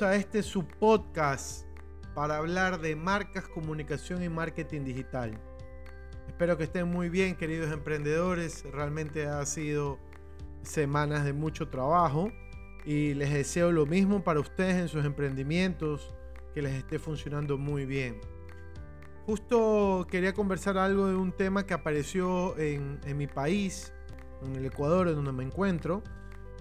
A este subpodcast para hablar de marcas, comunicación y marketing digital. Espero que estén muy bien, queridos emprendedores. Realmente ha sido semanas de mucho trabajo y les deseo lo mismo para ustedes en sus emprendimientos, que les esté funcionando muy bien. Justo quería conversar algo de un tema que apareció en, en mi país, en el Ecuador, en donde me encuentro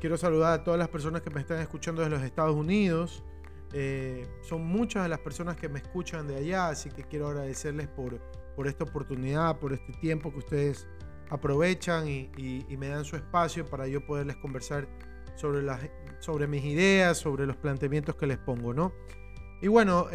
Quiero saludar a todas las personas que me están escuchando desde los Estados Unidos. Eh, son muchas de las personas que me escuchan de allá, así que quiero agradecerles por, esta oportunidad, por este tiempo que ustedes aprovechan y, me dan su espacio para yo poderles conversar sobre, las, mis ideas, sobre los planteamientos que les pongo, ¿no? Y bueno,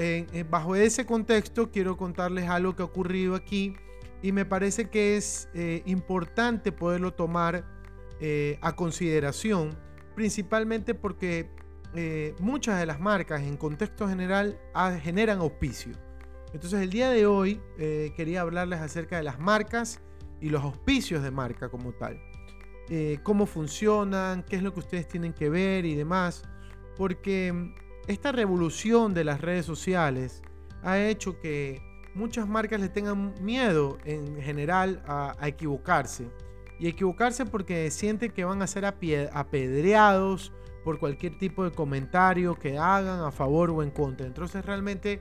bajo ese contexto quiero contarles algo que ha ocurrido aquí y me parece que es eh, importante poderlo tomar eh, a consideración, principalmente porque eh, muchas de las marcas en contexto general generan auspicio. Entonces el día de hoy eh, quería hablarles acerca de las marcas y los auspicios de marca como tal. cómo funcionan, qué es lo que ustedes tienen que ver y demás. Porque mm, esta revolución de las redes sociales ha hecho que muchas marcas le tengan miedo en general a equivocarse y equivocarse porque sienten que van a ser apedreados por cualquier tipo de comentario que hagan a favor o en contra. Entonces realmente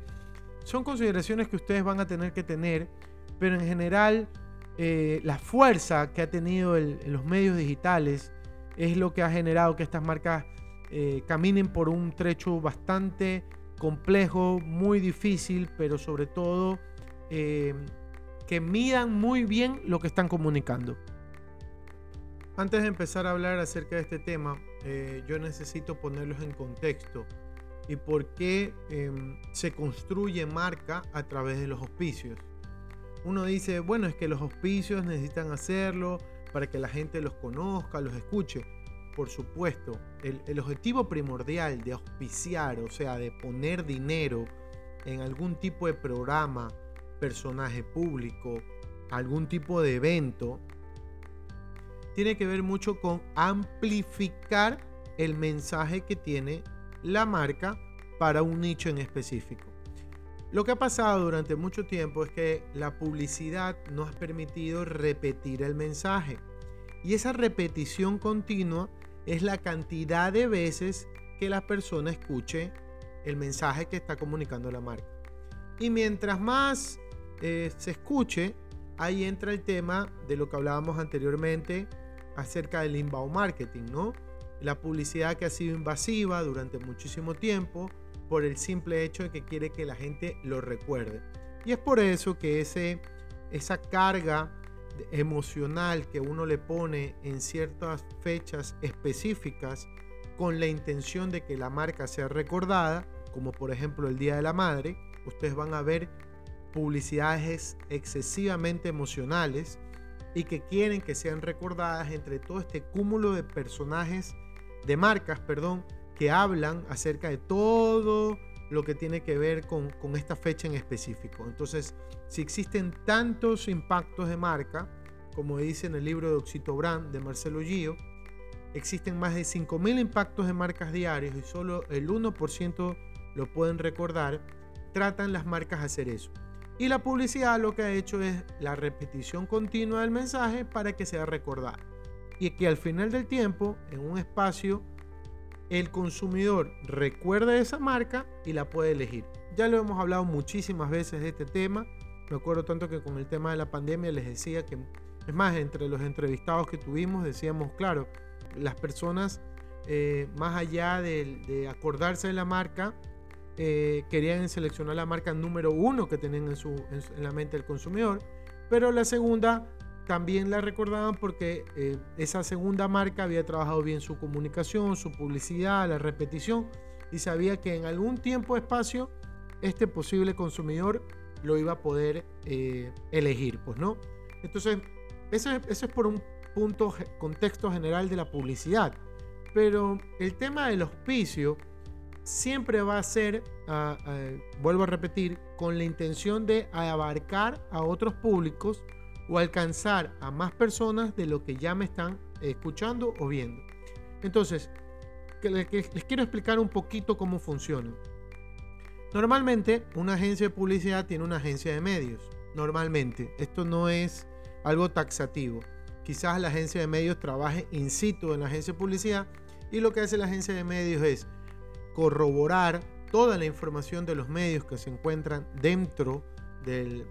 son consideraciones que ustedes van a tener que tener, pero en general eh, la fuerza que ha tenido en los medios digitales es lo que ha generado que estas marcas eh, caminen por un trecho bastante complejo, muy difícil, pero sobre todo eh, que midan muy bien lo que están comunicando. Antes de empezar a hablar acerca de este tema, eh, yo necesito ponerlos en contexto y por qué em, se construye marca a través de los auspicios. Uno dice, bueno, es que los auspicios necesitan hacerlo para que la gente los conozca, los escuche. Por supuesto, el, el objetivo primordial de auspiciar, o sea, de poner dinero en algún tipo de programa, personaje público, algún tipo de evento, tiene que ver mucho con amplificar el mensaje que tiene la marca para un nicho en específico. Lo que ha pasado durante mucho tiempo es que la publicidad nos ha permitido repetir el mensaje. Y esa repetición continua es la cantidad de veces que la persona escuche el mensaje que está comunicando la marca. Y mientras más eh, se escuche, ahí entra el tema de lo que hablábamos anteriormente, acerca del inbound marketing, ¿no? La publicidad que ha sido invasiva durante muchísimo tiempo por el simple hecho de que quiere que la gente lo recuerde. Y es por eso que ese, esa carga emocional que uno le pone en ciertas fechas específicas con la intención de que la marca sea recordada, como por ejemplo el Día de la Madre, ustedes van a ver publicidades excesivamente emocionales y que quieren que sean recordadas entre todo este cúmulo de personajes, de marcas, perdón, que hablan acerca de todo lo que tiene que ver con, con esta fecha en específico. Entonces, si existen tantos impactos de marca, como dice en el libro de Oxito Brand de Marcelo Gio, existen más de 5.000 impactos de marcas diarios y solo el 1% lo pueden recordar, tratan las marcas de hacer eso. Y la publicidad lo que ha hecho es la repetición continua del mensaje para que sea recordado. Y que al final del tiempo, en un espacio, el consumidor recuerde esa marca y la puede elegir. Ya lo hemos hablado muchísimas veces de este tema. Me acuerdo tanto que con el tema de la pandemia les decía que, es más, entre los entrevistados que tuvimos decíamos, claro, las personas, eh, más allá de acordarse de la marca, eh, querían seleccionar la marca número uno que tenían en, su, en, la mente del consumidor, pero la segunda también la recordaban porque eh, esa segunda marca había trabajado bien su comunicación, su publicidad, la repetición y sabía que en algún tiempo espacio este posible consumidor lo iba a poder eh, elegir, pues no. Entonces, eso es por un punto, contexto general de la publicidad. Pero el tema del auspicio siempre va a ser, ah, ah, vuelvo a repetir, con la intención de abarcar a otros públicos o alcanzar a más personas de lo que ya me están escuchando o viendo. Entonces, les quiero explicar un poquito cómo funciona. Normalmente, una agencia de publicidad tiene una agencia de medios. Normalmente, esto no es algo taxativo. Quizás la agencia de medios trabaje in situ en la agencia de publicidad y lo que hace la agencia de medios es corroborar toda la información de los medios que se encuentran dentro del,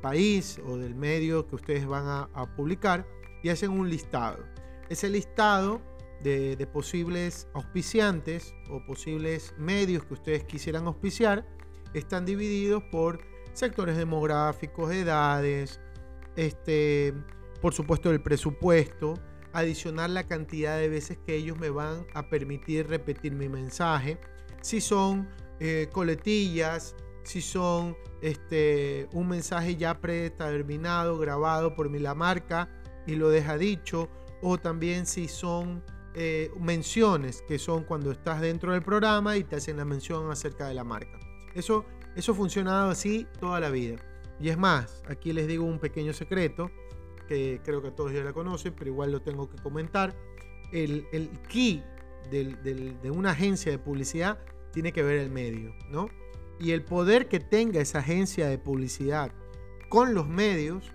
país o del medio que ustedes van a, publicar y hacen un listado. Ese listado de, de, posibles auspiciantes o posibles medios que ustedes quisieran auspiciar están divididos por sectores demográficos, edades, este, por supuesto el presupuesto, adicionar la cantidad de veces que ellos me van a permitir repetir mi mensaje, si son eh, coletillas, si son este, un mensaje ya predeterminado, grabado por mi la marca y lo deja dicho, o también si son eh, menciones, que son cuando estás dentro del programa y te hacen la mención acerca de la marca. Eso, eso ha funcionado así toda la vida. Y es más, aquí les digo un pequeño secreto que creo que todos ya la conocen, pero igual lo tengo que comentar. El, el key de una agencia de publicidad tiene que ver el medio, ¿no? Y el poder que tenga esa agencia de publicidad con los medios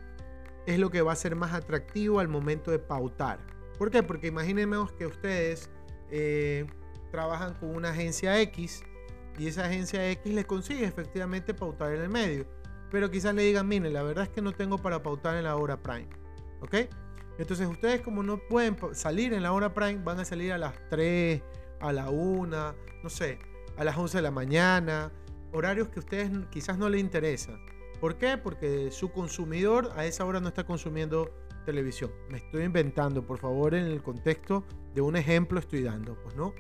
es lo que va a ser más atractivo al momento de pautar. ¿Por qué? Porque imaginemos que ustedes eh, trabajan con una agencia X y esa agencia X les consigue efectivamente pautar en el medio. Pero quizás le digan, mire, la verdad es que no tengo para pautar en la hora prime. ¿Ok? Entonces ustedes como no pueden salir en la hora prime, van a salir a las 3, a la 1, no sé, a las 11 de la mañana, horarios que a ustedes quizás no les interesan. ¿Por qué? Porque su consumidor a esa hora no está consumiendo televisión. Me estoy inventando, por favor, en el contexto de un ejemplo estoy dando, pues no.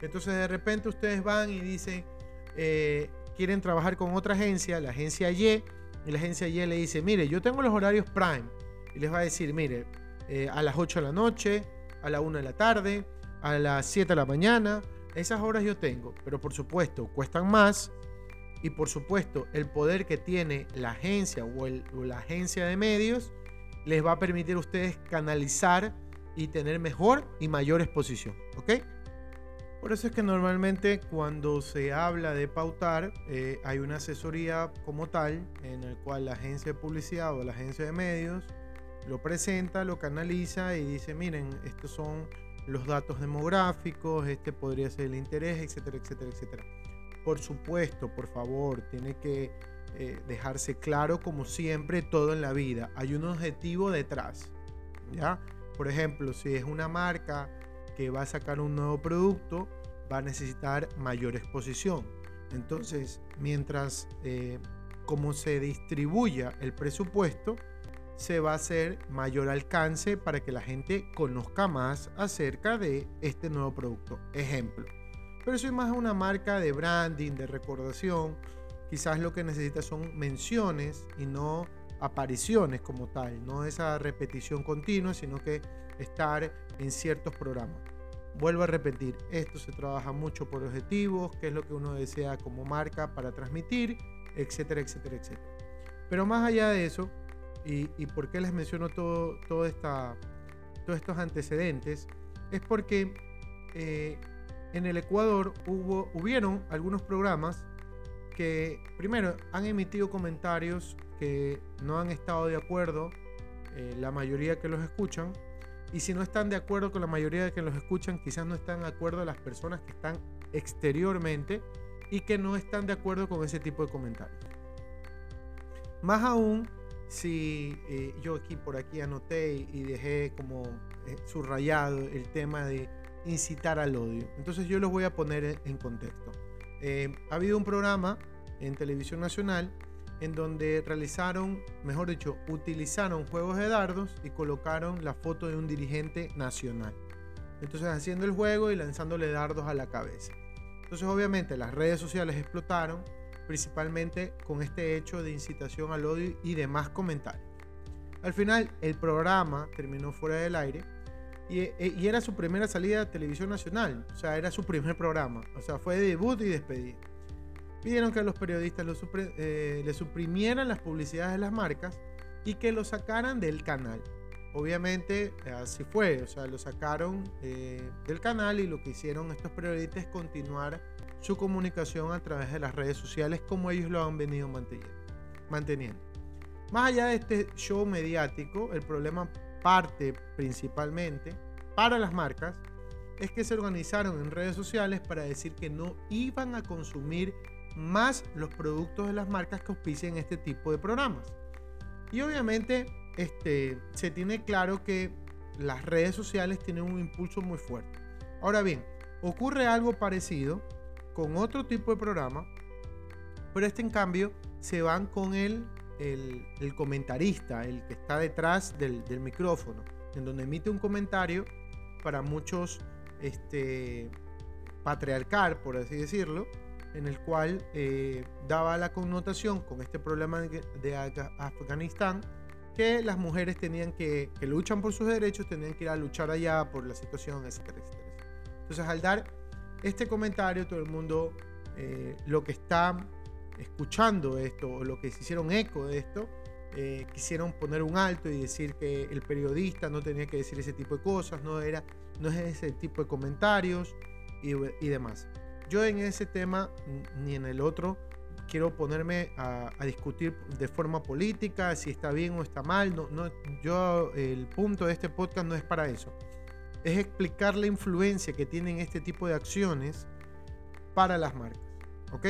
Entonces de repente ustedes van y dicen, eh, quieren trabajar con otra agencia, la agencia Y, y la agencia Y le dice, mire, yo tengo los horarios prime y les va a decir, mire, eh, a las 8 de la noche, a la 1 de la tarde, a las 7 de la mañana, esas horas yo tengo, pero por supuesto cuestan más y por supuesto el poder que tiene la agencia o, la agencia de medios les va a permitir a ustedes canalizar y tener mejor y mayor exposición, ¿ok? Por eso es que normalmente cuando se habla de pautar, eh, hay una asesoría como tal en el cual la agencia de publicidad o la agencia de medios lo presenta, lo canaliza y dice, miren, estos son los datos demográficos, este podría ser el interés, etcétera, etcétera, etcétera. Por supuesto, por favor, tiene que eh, dejarse claro como siempre todo en la vida. Hay un objetivo detrás, ¿ya? Por ejemplo, si es una marca que va a sacar un nuevo producto, va a necesitar mayor exposición. Entonces, mientras eh, como se distribuya el presupuesto, se va a hacer mayor alcance para que la gente conozca más acerca de este nuevo producto. Ejemplo. Pero es más una marca de branding, de recordación, quizás lo que necesita son menciones y no apariciones como tal, no esa repetición continua, sino que estar en ciertos programas. Vuelvo a repetir, esto se trabaja mucho por objetivos, qué es lo que uno desea como marca para transmitir, etcétera, etcétera, etcétera. Pero más allá de eso, y, por qué les menciono todo, todo esta, todos estos antecedentes, es porque eh, en el Ecuador hubo, hubieron algunos programas que, primero, han emitido comentarios que no han estado de acuerdo, eh, la mayoría que los escuchan, y si no están de acuerdo con la mayoría de que los escuchan, quizás no están de acuerdo las personas que están exteriormente y que no están de acuerdo con ese tipo de comentarios. Más aún, si eh, yo aquí por aquí anoté y dejé como eh, subrayado el tema de incitar al odio. Entonces yo los voy a poner en contexto. Eh, ha habido un programa en televisión nacional en donde realizaron, mejor dicho, utilizaron juegos de dardos y colocaron la foto de un dirigente nacional. Entonces haciendo el juego y lanzándole dardos a la cabeza. Entonces obviamente las redes sociales explotaron, principalmente con este hecho de incitación al odio y demás comentarios. Al final el programa terminó fuera del aire y, e, y, era su primera salida a televisión nacional, o sea, era su primer programa, o sea, fue debut y despedida pidieron que los periodistas eh, le suprimieran las publicidades de las marcas y que lo sacaran del canal. Obviamente así fue, o sea, lo sacaron eh, del canal y lo que hicieron estos periodistas es continuar su comunicación a través de las redes sociales como ellos lo han venido manteniendo. Más allá de este show mediático, el problema parte principalmente para las marcas es que se organizaron en redes sociales para decir que no iban a consumir más los productos de las marcas que auspician este tipo de programas. Y obviamente este, se tiene claro que las redes sociales tienen un impulso muy fuerte. Ahora bien, ocurre algo parecido con otro tipo de programa, pero este en cambio se van con el, el, comentarista, el que está detrás del, del, micrófono, en donde emite un comentario para muchos este, patriarcal, por así decirlo, en el cual eh, daba la connotación con este problema de, Afganistán que las mujeres tenían que, que luchan por sus derechos, tenían que ir a luchar allá por la situación, etcétera, Entonces al dar este comentario, todo el mundo, eh, lo que está escuchando esto o lo que se hicieron eco de esto, eh, quisieron poner un alto y decir que el periodista no tenía que decir ese tipo de cosas, no, era, no es ese tipo de comentarios y, demás. Yo en ese tema ni en el otro quiero ponerme a, discutir de forma política si está bien o está mal. No, no, yo el punto de este podcast no es para eso. Es explicar la influencia que tienen este tipo de acciones para las marcas. ¿Ok?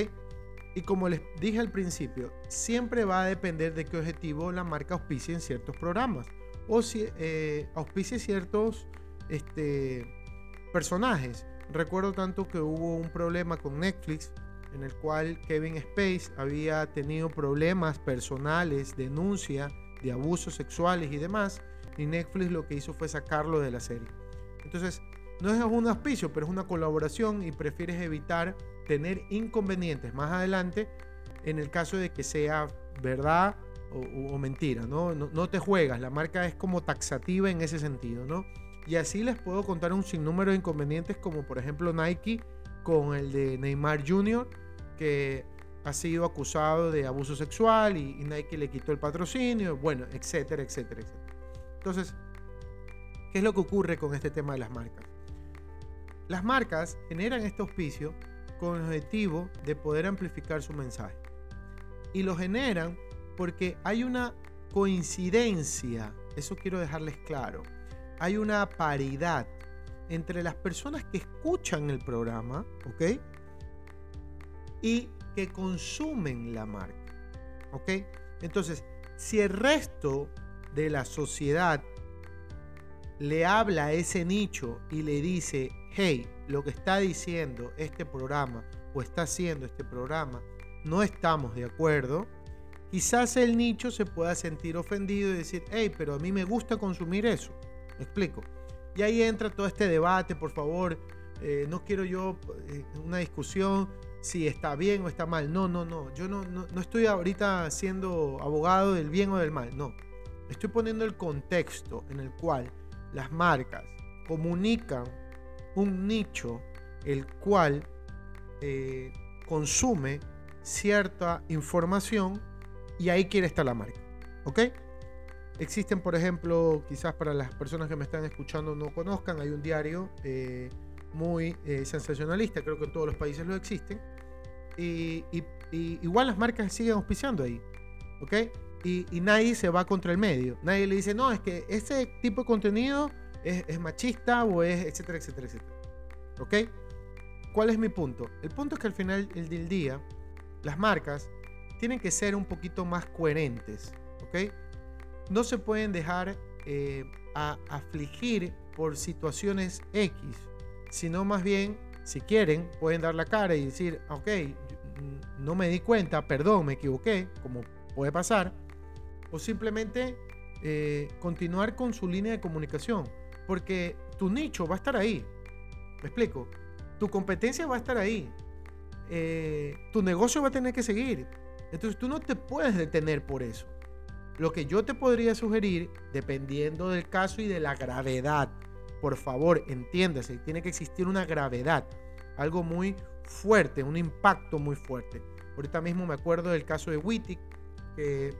Y como les dije al principio, siempre va a depender de qué objetivo la marca auspicie en ciertos programas. O si eh, auspicie ciertos este, personajes. Recuerdo tanto que hubo un problema con Netflix en el cual Kevin Space había tenido problemas personales, denuncia de abusos sexuales y demás, y Netflix lo que hizo fue sacarlo de la serie. Entonces, no es un auspicio, pero es una colaboración y prefieres evitar tener inconvenientes más adelante en el caso de que sea verdad o, mentira, ¿no? ¿no? ¿no? te juegas, la marca es como taxativa en ese sentido, ¿no? Y así les puedo contar un sinnúmero de inconvenientes como por ejemplo Nike con el de Neymar Jr., que ha sido acusado de abuso sexual y, Nike le quitó el patrocinio, bueno, etcétera, etcétera, etcétera. Entonces, ¿qué es lo que ocurre con este tema de las marcas? Las marcas generan este auspicio con el objetivo de poder amplificar su mensaje. Y lo generan porque hay una coincidencia, eso quiero dejarles claro, hay una paridad entre las personas que escuchan el programa, ¿ok? Y que consumen la marca, ¿ok? Entonces, si el resto de la sociedad le habla a ese nicho y le dice, hey, lo que está diciendo este programa o está haciendo este programa, no estamos de acuerdo, quizás el nicho se pueda sentir ofendido y decir, hey, pero a mí me gusta consumir eso. ¿Me explico? Y ahí entra todo este debate, por favor. Eh, no quiero yo eh, una discusión si está bien o está mal. No, no, no. Yo no, no, no estoy ahorita siendo abogado del bien o del mal. No. Estoy poniendo el contexto en el cual las marcas comunican un nicho el cual eh, consume cierta información y ahí quiere estar la marca. ¿Ok? Existen, por ejemplo, quizás para las personas que me están escuchando no conozcan, hay un diario eh, muy eh, sensacionalista, creo que en todos los países lo existen. Y, igual las marcas siguen auspiciando ahí, ¿ok? Y, nadie se va contra el medio. Nadie le dice, no, es que ese tipo de contenido es, machista o es, etcétera, etcétera, etcétera. ¿Ok? ¿Cuál es mi punto? El punto es que al final del día, las marcas tienen que ser un poquito más coherentes, ¿ok? no se pueden dejar eh, afligir por situaciones X, sino más bien, si quieren, pueden dar la cara y decir, ok, no me di cuenta, perdón, me equivoqué, como puede pasar, o simplemente eh, continuar con su línea de comunicación, porque tu nicho va a estar ahí. ¿Me explico? Tu competencia va a estar ahí. Eh, tu negocio va a tener que seguir. Entonces tú no te puedes detener por eso. Lo que yo te podría sugerir, dependiendo del caso y de la gravedad, por favor, entiéndase, tiene que existir una gravedad, algo muy fuerte, un impacto muy fuerte. Ahorita mismo me acuerdo del caso de Wittig, que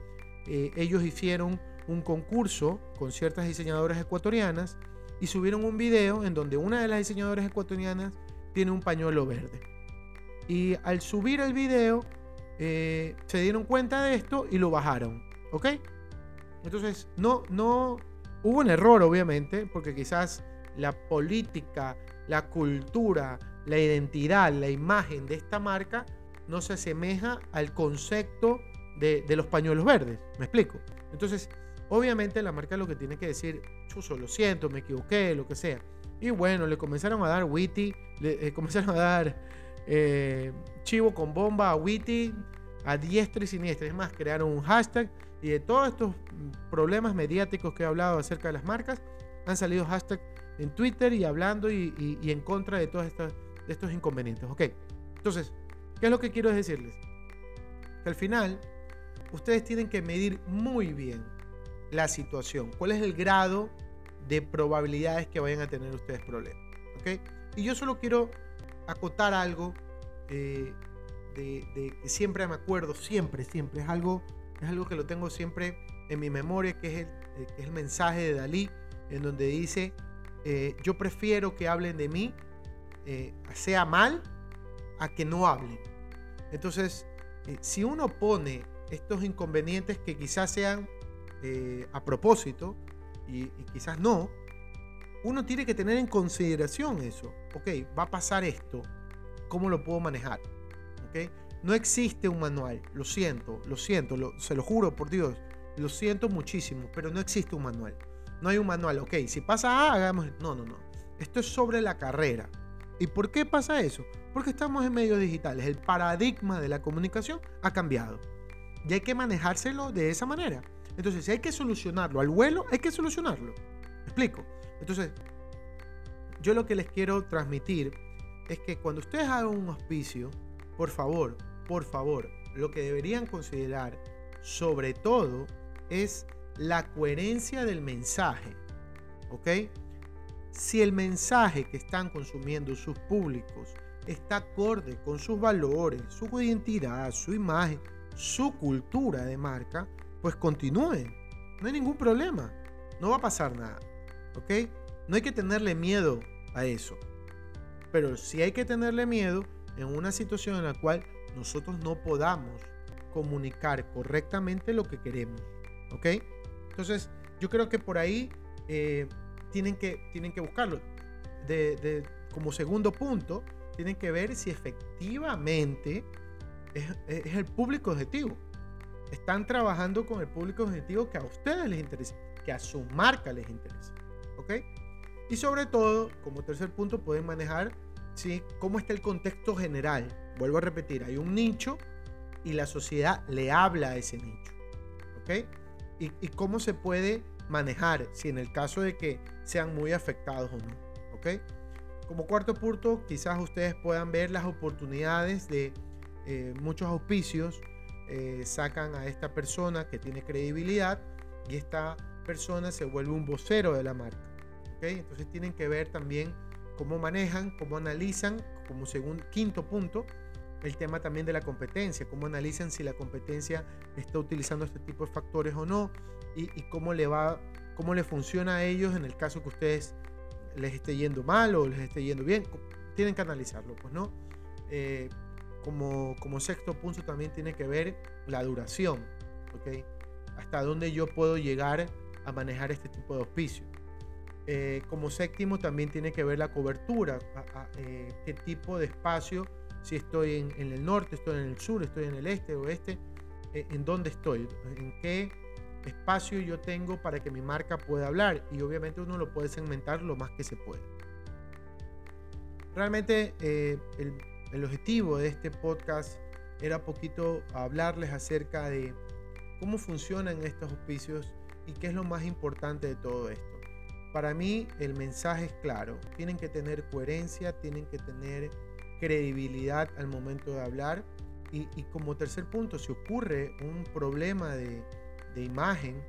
eh, ellos hicieron un concurso con ciertas diseñadoras ecuatorianas y subieron un video en donde una de las diseñadoras ecuatorianas tiene un pañuelo verde. Y al subir el video, eh, se dieron cuenta de esto y lo bajaron. ¿Ok? Entonces, no, no, hubo un error, obviamente, porque quizás la política, la cultura, la identidad, la imagen de esta marca no se asemeja al concepto de, los pañuelos verdes. ¿Me explico? Entonces, obviamente la marca lo que tiene que decir, chuso, lo siento, me equivoqué, lo que sea. Y bueno, le comenzaron a dar witty, le eh, comenzaron a dar eh, chivo con bomba a witty, a diestra y siniestra. Es más, crearon un hashtag y de todos estos problemas mediáticos que he hablado acerca de las marcas, han salido hashtags en Twitter y hablando y, en contra de todos estos, de estos inconvenientes. Ok, entonces, ¿qué es lo que quiero decirles? Que al final, ustedes tienen que medir muy bien la situación. ¿Cuál es el grado de probabilidades que vayan a tener ustedes problemas? Y yo solo quiero acotar algo eh, de, que siempre me acuerdo, siempre, siempre, es algo, es algo que lo tengo siempre en mi memoria, que es el, eh, mensaje de Dalí, en donde dice, eh, yo prefiero que hablen de mí, sea mal, a que no hablen. Entonces, si uno pone estos inconvenientes que quizás sean a propósito y, quizás no, uno tiene que tener en consideración eso. Ok, va a pasar esto, ¿cómo lo puedo manejar? ¿Okay? No existe un manual, lo siento, lo siento, se lo juro por Dios, lo siento muchísimo, pero no existe un manual. No hay un manual, ok, si pasa A, hagamos... No, no, no. Esto es sobre la carrera. ¿Y por qué pasa eso? Porque estamos en medios digitales. El paradigma de la comunicación ha cambiado. Y hay que manejárselo de esa manera. Entonces, si hay que solucionarlo al vuelo, hay que solucionarlo. ¿Me explico? Entonces, yo lo que les quiero transmitir es que cuando ustedes hagan un auspicio, por favor, por favor, lo que deberían considerar sobre todo es la coherencia del mensaje. ¿Ok? Si el mensaje que están consumiendo sus públicos está acorde con sus valores, su identidad, su imagen, su cultura de marca, pues continúen. No hay ningún problema. No va a pasar nada. ¿Ok? No hay que tenerle miedo a eso. Pero sí hay que tenerle miedo en una situación en la cual nosotros no podamos comunicar correctamente lo que queremos. ¿Ok? Entonces, yo creo que por ahí eh, tienen, que, tienen que buscarlo. De, como segundo punto, tienen que ver si efectivamente es, el público objetivo. Están trabajando con el público objetivo que a ustedes les interesa, que a su marca les interesa. ¿Ok? Y sobre todo, como tercer punto, pueden manejar ¿sí? cómo está el contexto general. Vuelvo a repetir, hay un nicho y la sociedad le habla a ese nicho. ¿Ok? y, cómo se puede manejar si en el caso de que sean muy afectados o no. ¿Ok? Como cuarto punto, quizás ustedes puedan ver las oportunidades de eh, muchos auspicios. Eh, sacan a esta persona que tiene credibilidad y esta persona se vuelve un vocero de la marca. ¿ok? Entonces tienen que ver también cómo manejan, cómo analizan, como segundo, quinto punto, el tema también de la competencia, cómo analizan si la competencia está utilizando este tipo de factores o no y, cómo le va, cómo le funciona a ellos en el caso que ustedes les esté yendo mal o les esté yendo bien. Tienen que analizarlo, pues no. Eh, como, como sexto punto también tiene que ver la duración, ¿ok? Hasta dónde yo puedo llegar a manejar este tipo de auspicio. Eh, como séptimo también tiene que ver la cobertura, eh, qué tipo de espacio si estoy en, el norte, estoy en el sur, estoy en el este, oeste, eh, en dónde estoy, en qué espacio yo tengo para que mi marca pueda hablar y obviamente uno lo puede segmentar lo más que se puede. Realmente eh, el, objetivo de este podcast era poquito hablarles acerca de cómo funcionan estos auspicios y qué es lo más importante de todo esto. Para mí el mensaje es claro, tienen que tener coherencia, tienen que tener credibilidad al momento de hablar y, como tercer punto, si ocurre un problema de, imagen,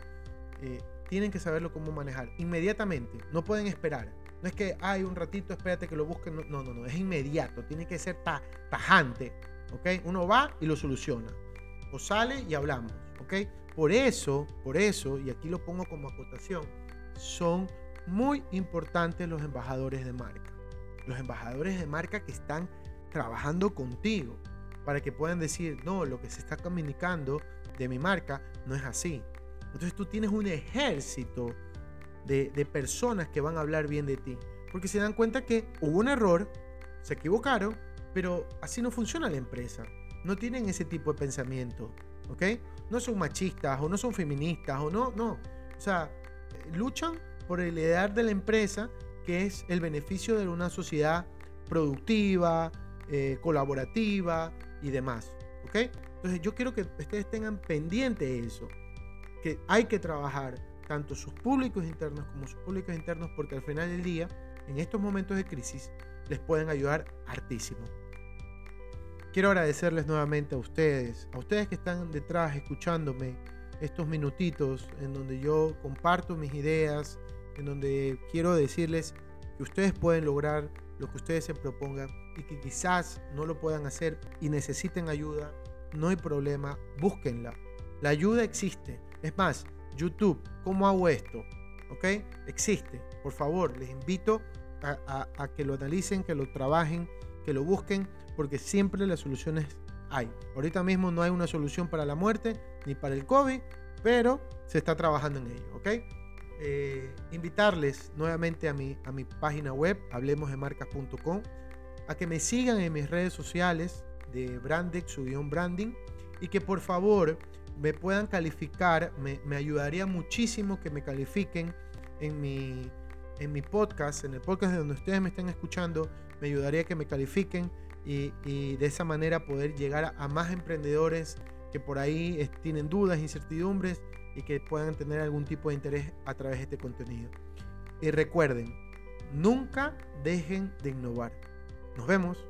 eh, tienen que saberlo cómo manejar inmediatamente, no pueden esperar. No es que hay un ratito, espérate que lo busquen. No, no, no, es inmediato. Tiene que ser tajante. ¿Ok? Uno va y lo soluciona. O sale y hablamos. ¿Ok? Por eso, por eso, y aquí lo pongo como acotación, son muy importantes los embajadores de marca. Los embajadores de marca que están trabajando contigo para que puedan decir, no, lo que se está comunicando de mi marca no es así. Entonces tú tienes un ejército de, personas que van a hablar bien de ti. Porque se dan cuenta que hubo un error, se equivocaron, pero así no funciona la empresa. No tienen ese tipo de pensamiento. ¿Ok? No son machistas o no son feministas o no, no. O sea, luchan por el ideal de la empresa que es el beneficio de una sociedad productiva, eh, colaborativa y demás. ¿Ok? Entonces yo quiero que ustedes tengan pendiente eso. Que hay que trabajar tanto sus públicos internos como sus públicos internos, porque al final del día, en estos momentos de crisis, les pueden ayudar hartísimo. Quiero agradecerles nuevamente a ustedes, a ustedes que están detrás escuchándome estos minutitos en donde yo comparto mis ideas, en donde quiero decirles que ustedes pueden lograr lo que ustedes se propongan y que quizás no lo puedan hacer y necesiten ayuda, no hay problema, búsquenla. La ayuda existe. Es más, YouTube, ¿cómo hago esto? ¿Ok? Existe. Por favor, les invito a, que lo analicen, que lo trabajen, que lo busquen, porque siempre las soluciones hay. Ahorita mismo no hay una solución para la muerte ni para el COVID, pero se está trabajando en ello, ¿ok? Eh, invitarles nuevamente a mi, a mi página web, hablemosdemarcas.com, a que me sigan en mis redes sociales de Brandex, su branding, y que por favor me puedan calificar, me, ayudaría muchísimo que me califiquen en mi, en mi podcast, en el podcast de donde ustedes me estén escuchando, me ayudaría que me califiquen y, de esa manera poder llegar a, más emprendedores que por ahí tienen dudas, incertidumbres y que puedan tener algún tipo de interés a través de este contenido. Y recuerden, nunca dejen de innovar. Nos vemos.